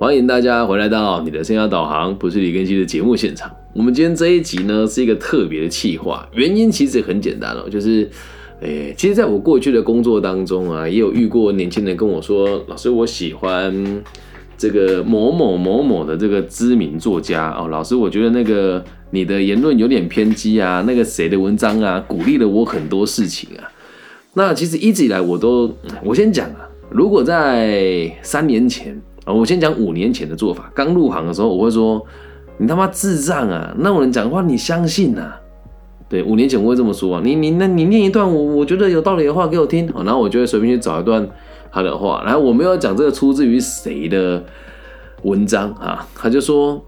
欢迎大家回来到你的生涯导航，不是李根熙的节目现场。我们今天这一集呢是一个特别的企划，原因其实很简单哦，就是，诶，其实在我过去的工作当中啊，也有遇过年轻人跟我说，老师，我喜欢这个某某某某的这个知名作家哦，老师，我觉得那个你的言论有点偏激啊，那个谁的文章啊，鼓励了我很多事情啊。那其实一直以来我都，我先讲啊，如果在三年前。我先讲五年前的做法。刚入行的时候，我会说：“你他妈智障啊！那种人讲话你相信呐？”对，五年前我会这么说啊。你你那你念一段我我觉得有道理的话给我听，然后我就会随便去找一段他的话。然后我没有讲这个出自于谁的文章啊？他就说：“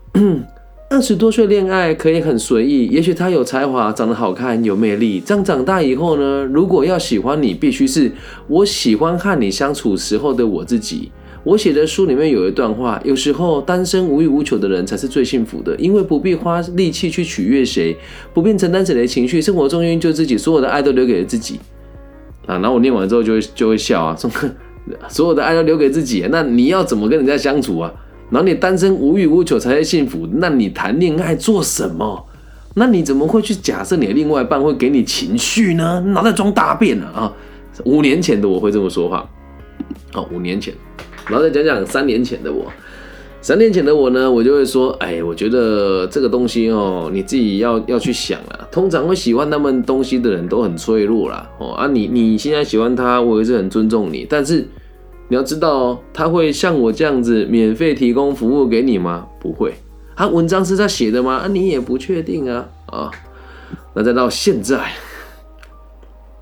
二十多岁恋爱可以很随意，也许他有才华，长得好看，有魅力。这样长大以后呢，如果要喜欢你，必须是我喜欢和你相处时候的我自己。”我写的书里面有一段话，有时候单身无欲无求的人才是最幸福的，因为不必花力气去取悦谁，不必承担谁的情绪，生活中就自己，所有的爱都留给了自己。啊，然后我念完之后就会就会笑啊，说 所有的爱都留给自己，那你要怎么跟人家相处啊？然后你单身无欲无求才是幸福，那你谈恋爱做什么？那你怎么会去假设你的另外一半会给你情绪呢？脑袋装大便了啊！五年前的我会这么说话，哦，五年前。然后再讲讲三年前的我，三年前的我呢，我就会说，哎，我觉得这个东西哦，你自己要要去想啊。通常会喜欢他们东西的人都很脆弱啦，哦啊，你你现在喜欢他，我也是很尊重你，但是你要知道，他会像我这样子免费提供服务给你吗？不会。他文章是他写的吗？啊，你也不确定啊啊。那再到现在，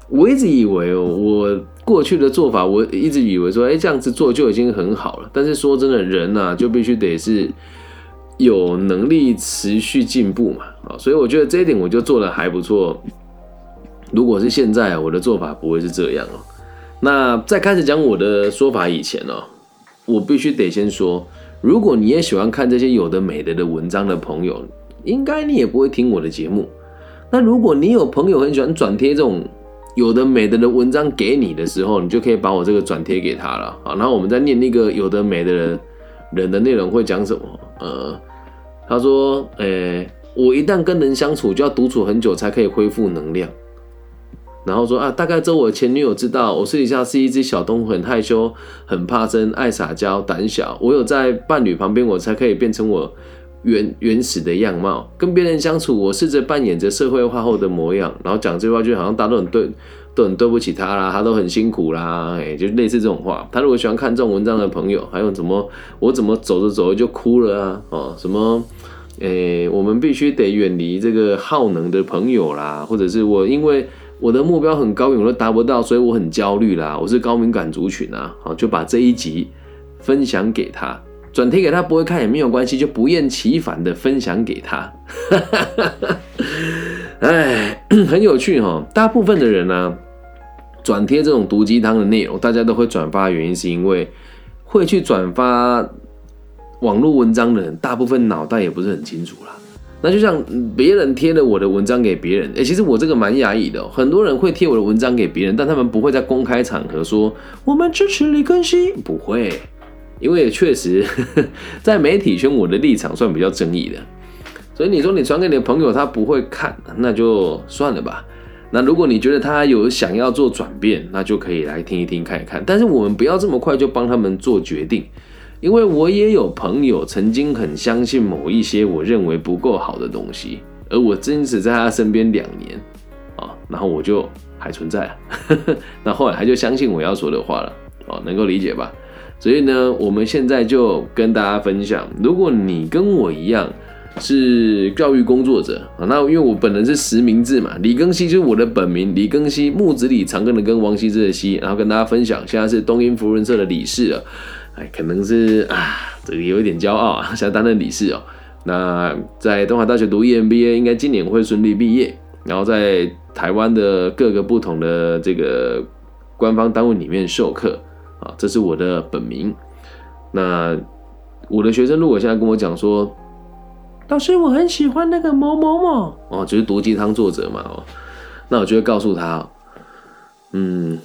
我一直以为哦，我。过去的做法，我一直以为说，哎，这样子做就已经很好了。但是说真的，人呐，就必须得是有能力持续进步嘛，啊，所以我觉得这一点我就做的还不错。如果是现在，我的做法不会是这样哦。那在开始讲我的说法以前哦，我必须得先说，如果你也喜欢看这些有的美的的文章的朋友，应该你也不会听我的节目。那如果你有朋友很喜欢转贴这种。有的美的的文章给你的时候，你就可以把我这个转贴给他了啊。然后我们再念那个有的美的人人的内容会讲什么？呃，他说：“诶，我一旦跟人相处，就要独处很久才可以恢复能量。”然后说啊，大概只有我前女友知道，我私底下是一只小动物，很害羞、很怕生、爱撒娇、胆小。我有在伴侣旁边，我才可以变成我。原原始的样貌，跟别人相处，我试着扮演着社会化后的模样，然后讲这句话，就好像大家都很对，都很对不起他啦，他都很辛苦啦，哎，就类似这种话。他如果喜欢看这种文章的朋友，还有怎么我怎么走着走着就哭了啊？哦，什么？诶，我们必须得远离这个耗能的朋友啦，或者是我因为我的目标很高远都达不到，所以我很焦虑啦。我是高敏感族群啊，好，就把这一集分享给他。转贴给他不会看也没有关系，就不厌其烦的分享给他。哎，很有趣哈。大部分的人呢，转贴这种毒鸡汤的内容，大家都会转发，原因是因为会去转发网络文章的人，大部分脑袋也不是很清楚啦。那就像别人贴了我的文章给别人，哎，其实我这个蛮压抑的。很多人会贴我的文章给别人，但他们不会在公开场合说我们支持李根熙，不会。因为确实，在媒体圈，我的立场算比较争议的，所以你说你传给你的朋友，他不会看，那就算了吧。那如果你觉得他有想要做转变，那就可以来听一听看一看。但是我们不要这么快就帮他们做决定，因为我也有朋友曾经很相信某一些我认为不够好的东西，而我真实在他身边两年啊，然后我就还存在，那后来他就相信我要说的话了，哦，能够理解吧？所以呢，我们现在就跟大家分享，如果你跟我一样是教育工作者啊，那因为我本人是实名制嘛，李庚希就是我的本名，李庚希木子李长庚的庚王羲之的羲，然后跟大家分享，现在是东英福人社的理事了，哎，可能是啊，这个有一点骄傲啊，现在担任理事哦。那在东海大学读 EMBA，应该今年会顺利毕业，然后在台湾的各个不同的这个官方单位里面授课。啊，这是我的本名。那我的学生如果现在跟我讲说，老师，我很喜欢那个某某某哦，就是毒鸡汤作者嘛哦，那我就会告诉他，嗯，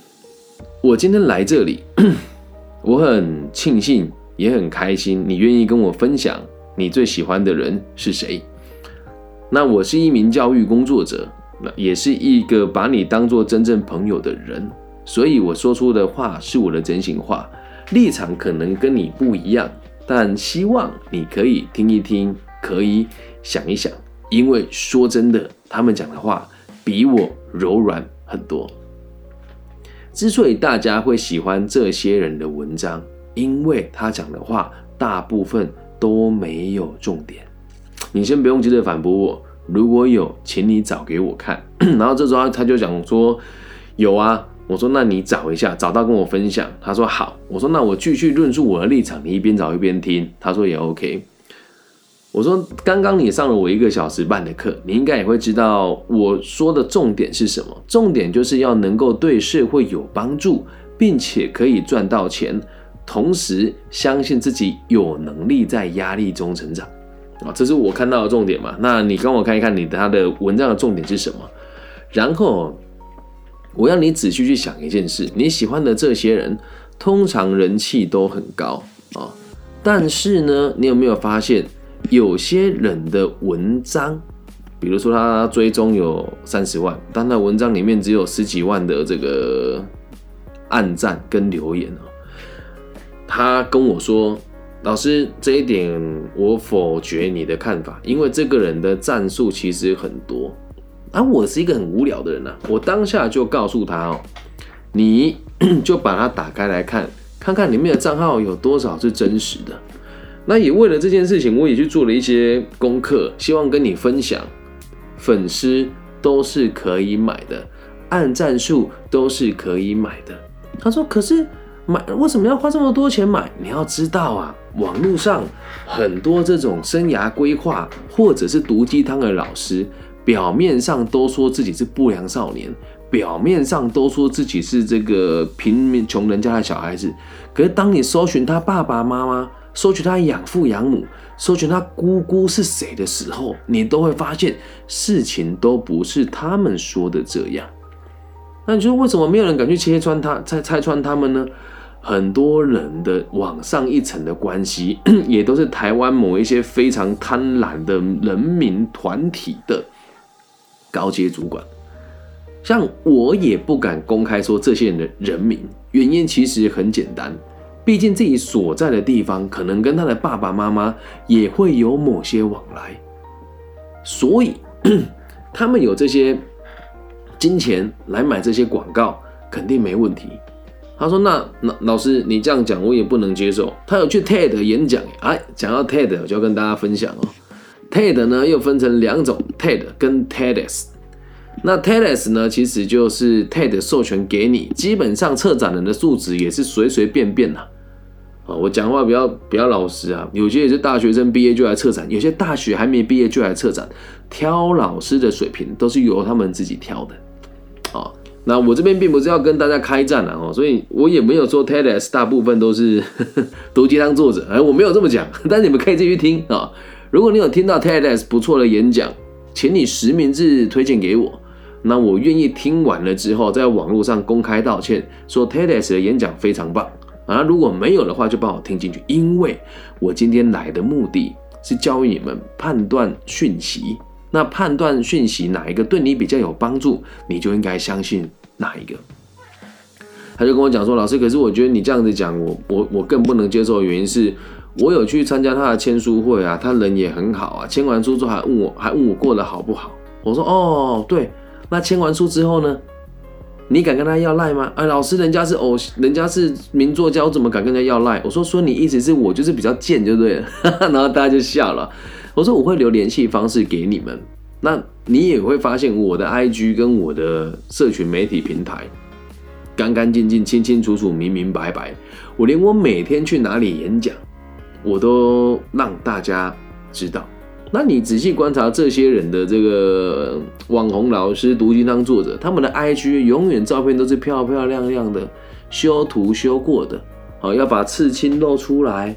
我今天来这里，我很庆幸也很开心你愿意跟我分享你最喜欢的人是谁。那我是一名教育工作者，那也是一个把你当做真正朋友的人，所以我说出的话是我的真心话，立场可能跟你不一样，但希望你可以听一听，可以想一想，因为说真的，他们讲的话比我柔软很多。之所以大家会喜欢这些人的文章，因为他讲的话大部分都没有重点。你先不用急着反驳我，如果有，请你找给我看。然后这时候他就讲说有啊，我说那你找一下，找到跟我分享。他说好，我说那我继续论述我的立场，你一边找一边听。他说也 OK。我说刚刚你上了我一个小时半的课，你应该也会知道我说的重点是什么。重点就是要能够对社会有帮助，并且可以赚到钱，同时相信自己有能力在压力中成长。啊，这是我看到的重点嘛？那你跟我看一看，你他的文章的重点是什么？然后我要你仔细去想一件事：你喜欢的这些人，通常人气都很高啊。但是呢，你有没有发现，有些人的文章，比如说他追踪有三十万，但他文章里面只有十几万的这个暗赞跟留言哦。他跟我说。老师，这一点我否决你的看法，因为这个人的战术其实很多，而我是一个很无聊的人呐。我当下就告诉他哦，你就把它打开来看，看看里面的账号有多少是真实的。那也为了这件事情，我也去做了一些功课，希望跟你分享。粉丝都是可以买的，按战术都是可以买的。他说，可是。买为什么要花这么多钱买？你要知道啊，网络上很多这种生涯规划或者是毒鸡汤的老师，表面上都说自己是不良少年，表面上都说自己是这个贫民穷人家的小孩子。可是当你搜寻他爸爸妈妈，搜寻他养父养母，搜寻他姑姑是谁的时候，你都会发现事情都不是他们说的这样。那你说为什么没有人敢去切穿他、拆拆穿他们呢？很多人的往上一层的关系，也都是台湾某一些非常贪婪的人民团体的高阶主管。像我也不敢公开说这些人的人名，原因其实很简单，毕竟自己所在的地方可能跟他的爸爸妈妈也会有某些往来，所以 他们有这些金钱来买这些广告，肯定没问题。他说：“那老老师，你这样讲我也不能接受。他有去 TED 演讲，哎，讲到 TED，我就要跟大家分享哦。TED 呢又分成两种，TED 跟 TEDx。那 TEDx 呢，其实就是 TED 授权给你，基本上策展人的素质也是随随便便呐。啊，我讲话比较比较老实啊，有些也是大学生毕业就来策展，有些大学还没毕业就来策展，挑老师的水平都是由他们自己挑的。”那我这边并不是要跟大家开战了哦，所以我也没有说 TEDx 大部分都是 毒鸡汤作者，哎，我没有这么讲，但你们可以继续听啊。如果你有听到 TEDx 不错的演讲，请你实名制推荐给我，那我愿意听完了之后，在网络上公开道歉，说 TEDx 的演讲非常棒啊。如果没有的话，就帮我听进去，因为我今天来的目的是教育你们判断讯息。那判断讯息哪一个对你比较有帮助，你就应该相信哪一个。他就跟我讲说：“老师，可是我觉得你这样子讲，我我我更不能接受的原因是，我有去参加他的签书会啊，他人也很好啊，签完书之后还问我还问我过得好不好。我说：哦，对，那签完书之后呢，你敢跟他要赖吗？哎，老师，人家是偶，人家是名作家，我怎么敢跟人家要赖？我说：说你意思是我就是比较贱，就对了。然后大家就笑了。”我说我会留联系方式给你们，那你也会发现我的 IG 跟我的社群媒体平台干干净净、清清楚楚、明明白白。我连我每天去哪里演讲，我都让大家知道。那你仔细观察这些人的这个网红老师、读经当作者，他们的 IG 永远照片都是漂漂亮亮的，修图修过的，好要把刺青露出来。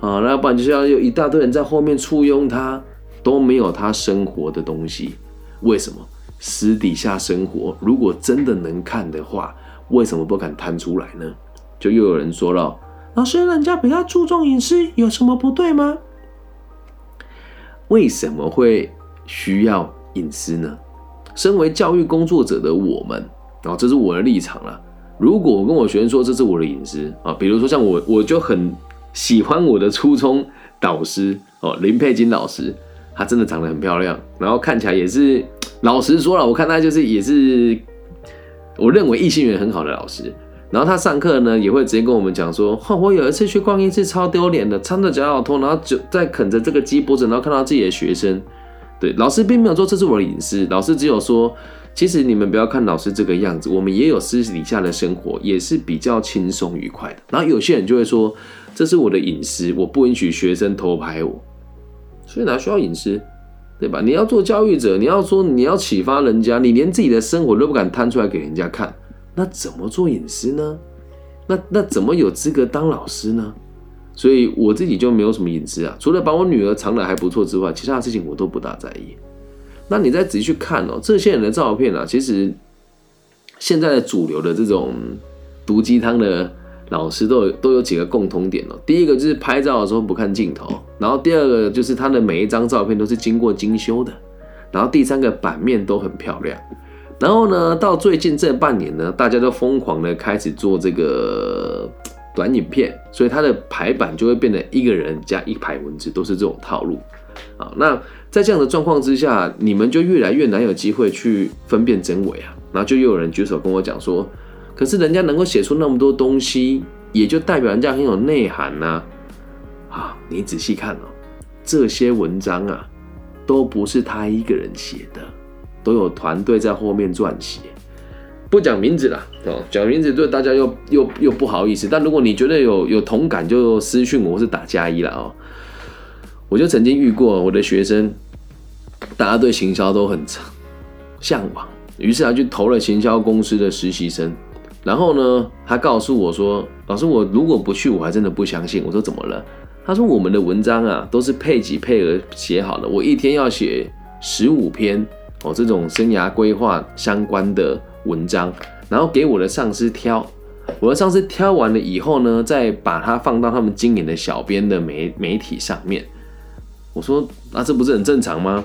啊，那要不然就是要有一大堆人在后面簇拥他，都没有他生活的东西。为什么？私底下生活，如果真的能看的话，为什么不敢摊出来呢？就又有人说了，老师，人家比较注重隐私，有什么不对吗？为什么会需要隐私呢？身为教育工作者的我们，啊，这是我的立场了。如果我跟我学生说这是我的隐私啊，比如说像我，我就很喜欢我的初中导师哦，林佩金老师，她真的长得很漂亮，然后看起来也是，老实说了，我看她就是也是，我认为异性缘很好的老师。然后他上课呢，也会直接跟我们讲说：“哦，我有一次去逛夜市，超丢脸的，穿着脚脚拖，然后就在啃着这个鸡脖子，然后看到自己的学生。”对，老师并没有说这是我的隐私，老师只有说：“其实你们不要看老师这个样子，我们也有私底下的生活，也是比较轻松愉快的。”然后有些人就会说：“这是我的隐私，我不允许学生偷拍我。”所以哪需要隐私，对吧？你要做教育者，你要说你要启发人家，你连自己的生活都不敢摊出来给人家看。那怎么做隐私呢？那那怎么有资格当老师呢？所以我自己就没有什么隐私啊，除了把我女儿藏的还不错之外，其他的事情我都不大在意。那你再仔细去看哦，这些人的照片啊，其实现在的主流的这种毒鸡汤的老师都有都有几个共同点哦。第一个就是拍照的时候不看镜头，然后第二个就是他的每一张照片都是经过精修的，然后第三个版面都很漂亮。然后呢，到最近这半年呢，大家都疯狂的开始做这个短影片，所以它的排版就会变得一个人加一排文字，都是这种套路啊。那在这样的状况之下，你们就越来越难有机会去分辨真伪啊。然后就又有人举手跟我讲说，可是人家能够写出那么多东西，也就代表人家很有内涵呐。啊，你仔细看哦，这些文章啊，都不是他一个人写的。都有团队在后面撰写，不讲名字了哦，讲名字对大家又又又不好意思。但如果你觉得有有同感，就私讯我，或是打加一了哦。我就曾经遇过我的学生，大家对行销都很向往，于是他去投了行销公司的实习生。然后呢，他告诉我说：“老师，我如果不去，我还真的不相信。”我说：“怎么了？”他说：“我们的文章啊，都是配给配额写好的，我一天要写十五篇。”哦，这种生涯规划相关的文章，然后给我的上司挑，我的上司挑完了以后呢，再把它放到他们经营的小编的媒媒体上面。我说，那这不是很正常吗？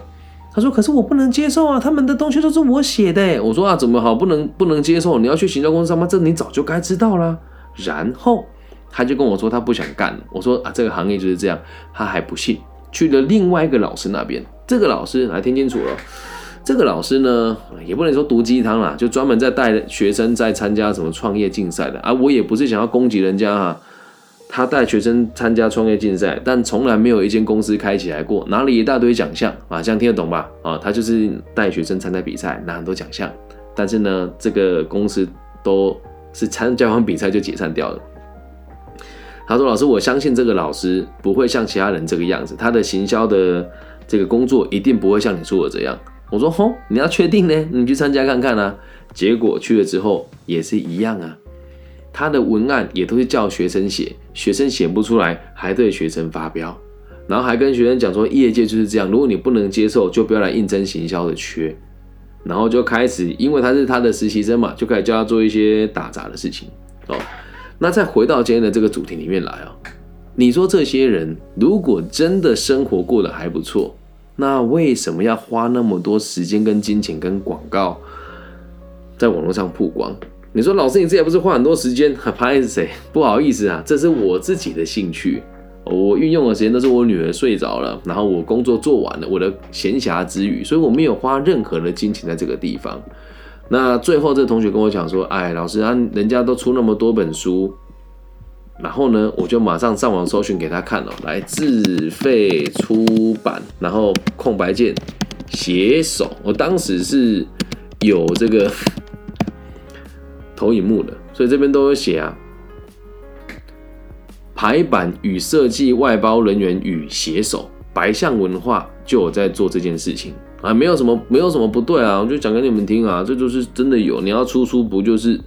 他说，可是我不能接受啊，他们的东西都是我写的。我说啊，怎么好不能不能接受？你要去行销公司上班，这你早就该知道啦。然后他就跟我说，他不想干了。我说啊，这个行业就是这样。他还不信，去了另外一个老师那边。这个老师来听清楚了。这个老师呢，也不能说毒鸡汤啦，就专门在带学生在参加什么创业竞赛的啊。我也不是想要攻击人家哈，他带学生参加创业竞赛，但从来没有一间公司开起来过，拿了一大堆奖项啊，这样听得懂吧？啊，他就是带学生参加比赛，拿很多奖项，但是呢，这个公司都是参加完比赛就解散掉了。他说：“老师，我相信这个老师不会像其他人这个样子，他的行销的这个工作一定不会像你说的这样。”我说吼，你要确定呢？你去参加看看啊。结果去了之后也是一样啊。他的文案也都是叫学生写，学生写不出来，还对学生发飙，然后还跟学生讲说，业界就是这样，如果你不能接受，就不要来应征行销的缺。然后就开始，因为他是他的实习生嘛，就开始教他做一些打杂的事情哦。那再回到今天的这个主题里面来哦，你说这些人如果真的生活过得还不错。那为什么要花那么多时间跟金钱跟广告在网络上曝光？你说老师，你这也不是花很多时间？拍谁？不好意思啊，这是我自己的兴趣。我运用的时间都是我女儿睡着了，然后我工作做完了，我的闲暇之余，所以我没有花任何的金钱在这个地方。那最后，这同学跟我讲说：“哎，老师啊，人家都出那么多本书。”然后呢，我就马上上网搜寻给他看了，来自费出版，然后空白键写手。我当时是有这个 投影幕的，所以这边都有写啊。排版与设计外包人员与写手，白象文化就有在做这件事情啊，没有什么没有什么不对啊，我就讲给你们听啊，这就是真的有。你要出书不就是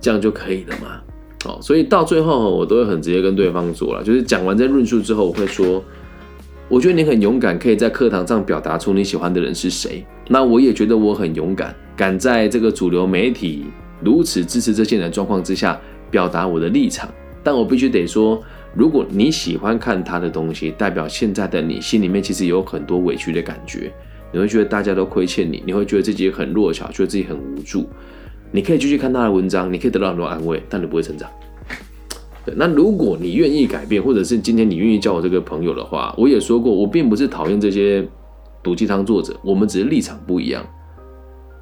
这样就可以了吗？哦，所以到最后我都会很直接跟对方说了，就是讲完这论述之后，我会说，我觉得你很勇敢，可以在课堂上表达出你喜欢的人是谁。那我也觉得我很勇敢，敢在这个主流媒体如此支持这些人状况之下，表达我的立场。但我必须得说，如果你喜欢看他的东西，代表现在的你心里面其实有很多委屈的感觉，你会觉得大家都亏欠你，你会觉得自己很弱小，觉得自己很无助。你可以继续看他的文章，你可以得到很多安慰，但你不会成长。对，那如果你愿意改变，或者是今天你愿意叫我这个朋友的话，我也说过，我并不是讨厌这些毒鸡汤作者，我们只是立场不一样。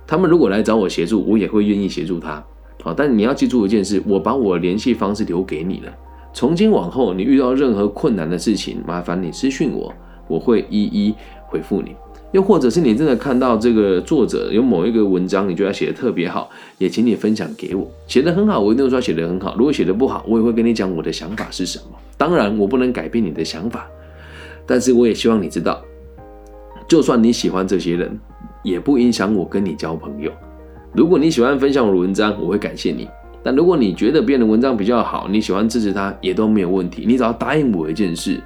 他们如果来找我协助，我也会愿意协助他。好，但你要记住一件事，我把我联系方式留给你了。从今往后，你遇到任何困难的事情，麻烦你私讯我，我会一一回复你。又或者是你真的看到这个作者有某一个文章，你觉得写的特别好，也请你分享给我。写的很好，我一定会说写的很好。如果写的不好，我也会跟你讲我的想法是什么。当然，我不能改变你的想法，但是我也希望你知道，就算你喜欢这些人，也不影响我跟你交朋友。如果你喜欢分享我的文章，我会感谢你。但如果你觉得别人的文章比较好，你喜欢支持他，也都没有问题。你只要答应我一件事：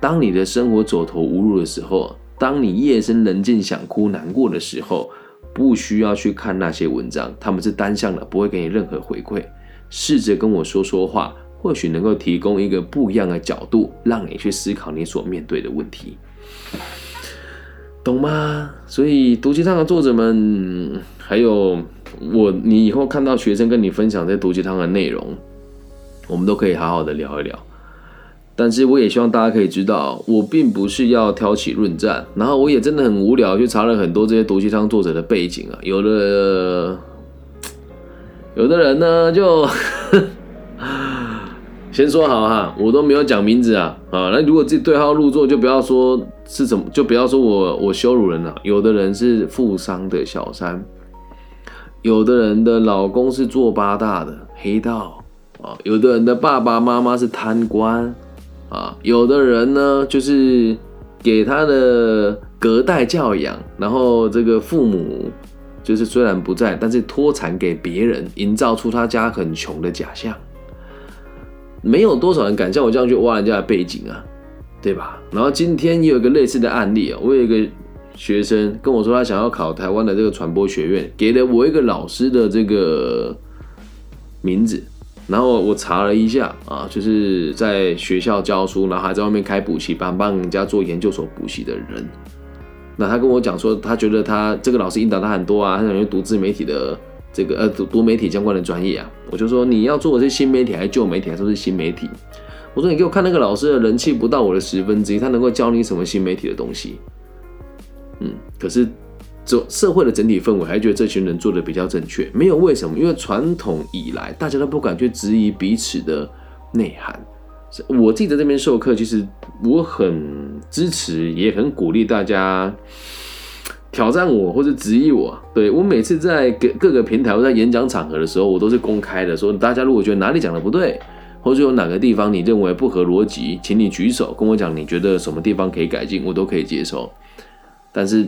当你的生活走投无路的时候，当你夜深人静想哭难过的时候，不需要去看那些文章，他们是单向的，不会给你任何回馈。试着跟我说说话，或许能够提供一个不一样的角度，让你去思考你所面对的问题。懂吗？所以毒鸡汤的作者们，还有我，你以后看到学生跟你分享这毒鸡汤的内容，我们都可以好好的聊一聊。但是我也希望大家可以知道，我并不是要挑起论战，然后我也真的很无聊，去查了很多这些毒鸡汤作者的背景啊，有的有的人呢就。先说好哈，我都没有讲名字啊啊！那如果自己对号入座，就不要说是怎么，就不要说我我羞辱人了。有的人是富商的小三，有的人的老公是做八大的黑道啊，有的人的爸爸妈妈是贪官啊，有的人呢就是给他的隔代教养，然后这个父母就是虽然不在，但是脱产给别人，营造出他家很穷的假象。没有多少人敢像我这样去挖人家的背景啊，对吧？然后今天也有一个类似的案例啊，我有一个学生跟我说，他想要考台湾的这个传播学院，给了我一个老师的这个名字，然后我查了一下啊，就是在学校教书，然后还在外面开补习班，帮人家做研究所补习的人。那他跟我讲说，他觉得他这个老师引导他很多啊，他想去读自媒体的。这个呃，读读媒体相关的专业啊，我就说你要做的是新媒体还是旧媒体，还是新媒体？我说你给我看那个老师的人气不到我的十分之一，他能够教你什么新媒体的东西？嗯，可是这社会的整体氛围还觉得这群人做的比较正确，没有为什么？因为传统以来大家都不敢去质疑彼此的内涵。我自己在这边授课，其实我很支持，也很鼓励大家。挑战我或者质疑我，对我每次在各各个平台或在演讲场合的时候，我都是公开的，说大家如果觉得哪里讲的不对，或者有哪个地方你认为不合逻辑，请你举手跟我讲，你觉得什么地方可以改进，我都可以接受。但是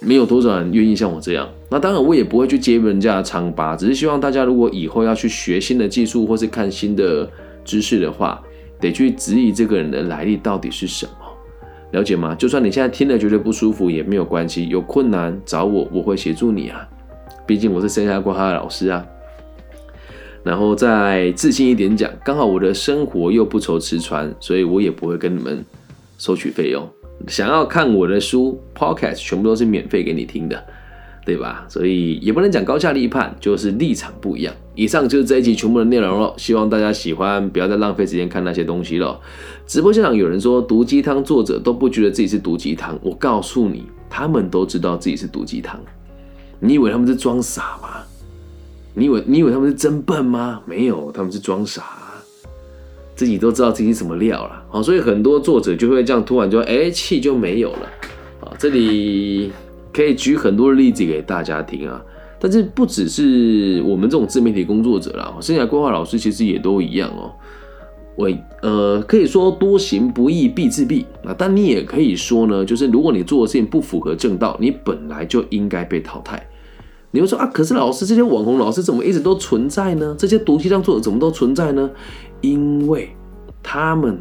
没有多少人愿意像我这样，那当然我也不会去揭人家的疮疤，只是希望大家如果以后要去学新的技术或是看新的知识的话，得去质疑这个人的来历到底是什么。了解吗？就算你现在听了觉得不舒服也没有关系，有困难找我，我会协助你啊。毕竟我是生涯规划的老师啊。然后再自信一点讲，刚好我的生活又不愁吃穿，所以我也不会跟你们收取费用。想要看我的书，Podcast 全部都是免费给你听的。对吧？所以也不能讲高下立判，就是立场不一样。以上就是这一集全部的内容了，希望大家喜欢，不要再浪费时间看那些东西了。直播现场有人说毒鸡汤作者都不觉得自己是毒鸡汤，我告诉你，他们都知道自己是毒鸡汤。你以为他们是装傻吗？你以为你以为他们是真笨吗？没有，他们是装傻，自己都知道自己什么料了。好，所以很多作者就会这样突然就哎气就没有了。啊，这里。可以举很多例子给大家听啊，但是不只是我们这种自媒体工作者啦，生涯规划老师其实也都一样哦。我呃可以说多行不义必自毙啊，但你也可以说呢，就是如果你做的事情不符合正道，你本来就应该被淘汰。你会说啊，可是老师这些网红老师怎么一直都存在呢？这些毒鸡汤作者怎么都存在呢？因为他们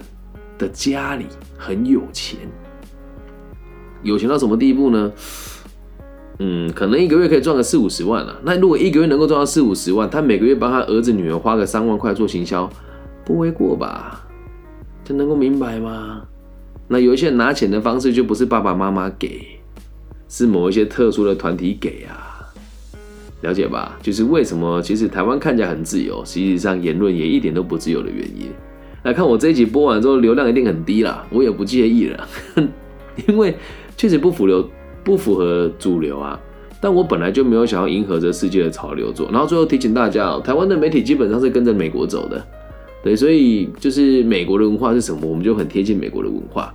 的家里很有钱，有钱到什么地步呢？嗯，可能一个月可以赚个四五十万了。那如果一个月能够赚到四五十万，他每个月帮他儿子女儿花个三万块做行销，不为过吧？这能够明白吗？那有一些拿钱的方式就不是爸爸妈妈给，是某一些特殊的团体给啊，了解吧？就是为什么其实台湾看起来很自由，实际上言论也一点都不自由的原因。来看我这一集播完之后，流量一定很低啦，我也不介意了，因为确实不符流不符合主流啊。但我本来就没有想要迎合着世界的潮流做。然后最后提醒大家哦，台湾的媒体基本上是跟着美国走的。对，所以就是美国的文化是什么，我们就很贴近美国的文化。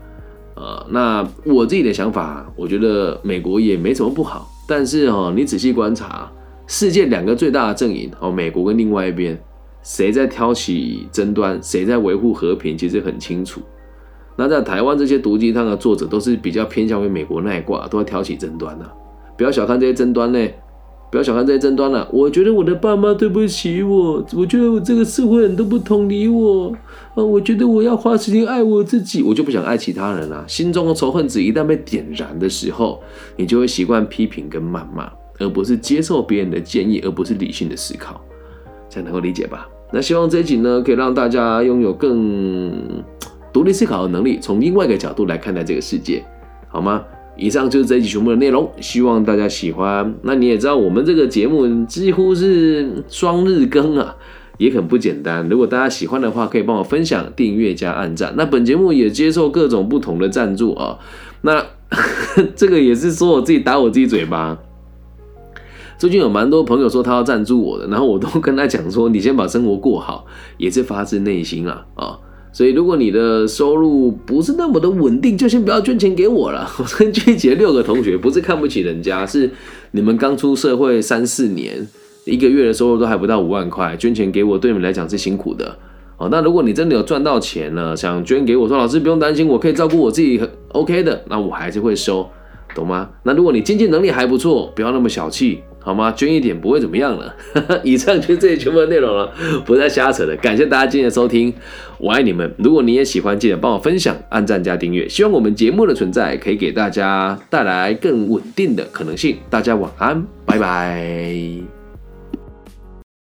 呃，那我自己的想法，我觉得美国也没什么不好。但是哦，你仔细观察，世界两个最大的阵营哦，美国跟另外一边，谁在挑起争端，谁在维护和平，其实很清楚。那在台湾这些毒鸡汤的作者，都是比较偏向于美国那一挂，都在挑起争端呢。不要小看这些争端呢。不要小看这些争端了。我觉得我的爸妈对不起我，我觉得我这个社会人都不同理我啊。我觉得我要花时间爱我自己，我就不想爱其他人了。心中的仇恨值一旦被点燃的时候，你就会习惯批评跟谩骂，而不是接受别人的建议，而不是理性的思考。这样能够理解吧？那希望这一集呢，可以让大家拥有更独立思考的能力，从另外一个角度来看待这个世界，好吗？以上就是这一集全部的内容，希望大家喜欢。那你也知道，我们这个节目几乎是双日更啊，也很不简单。如果大家喜欢的话，可以帮我分享、订阅加按赞。那本节目也接受各种不同的赞助啊。那 这个也是说我自己打我自己嘴巴。最近有蛮多朋友说他要赞助我的，然后我都跟他讲说，你先把生活过好，也是发自内心啊啊。所以，如果你的收入不是那么的稳定，就先不要捐钱给我了。我跟聚集六个同学，不是看不起人家，是你们刚出社会三四年，一个月的收入都还不到五万块，捐钱给我，对你们来讲是辛苦的。哦，那如果你真的有赚到钱了，想捐给我，说老师不用担心，我可以照顾我自己，很 OK 的，那我还是会收，懂吗？那如果你经济能力还不错，不要那么小气。好吗？捐一点不会怎么样了。以上就是这些全部的内容了，不再瞎扯了。感谢大家今天的收听，我爱你们。如果你也喜欢，记得帮我分享、按赞加订阅。希望我们节目的存在可以给大家带来更稳定的可能性。大家晚安，拜拜。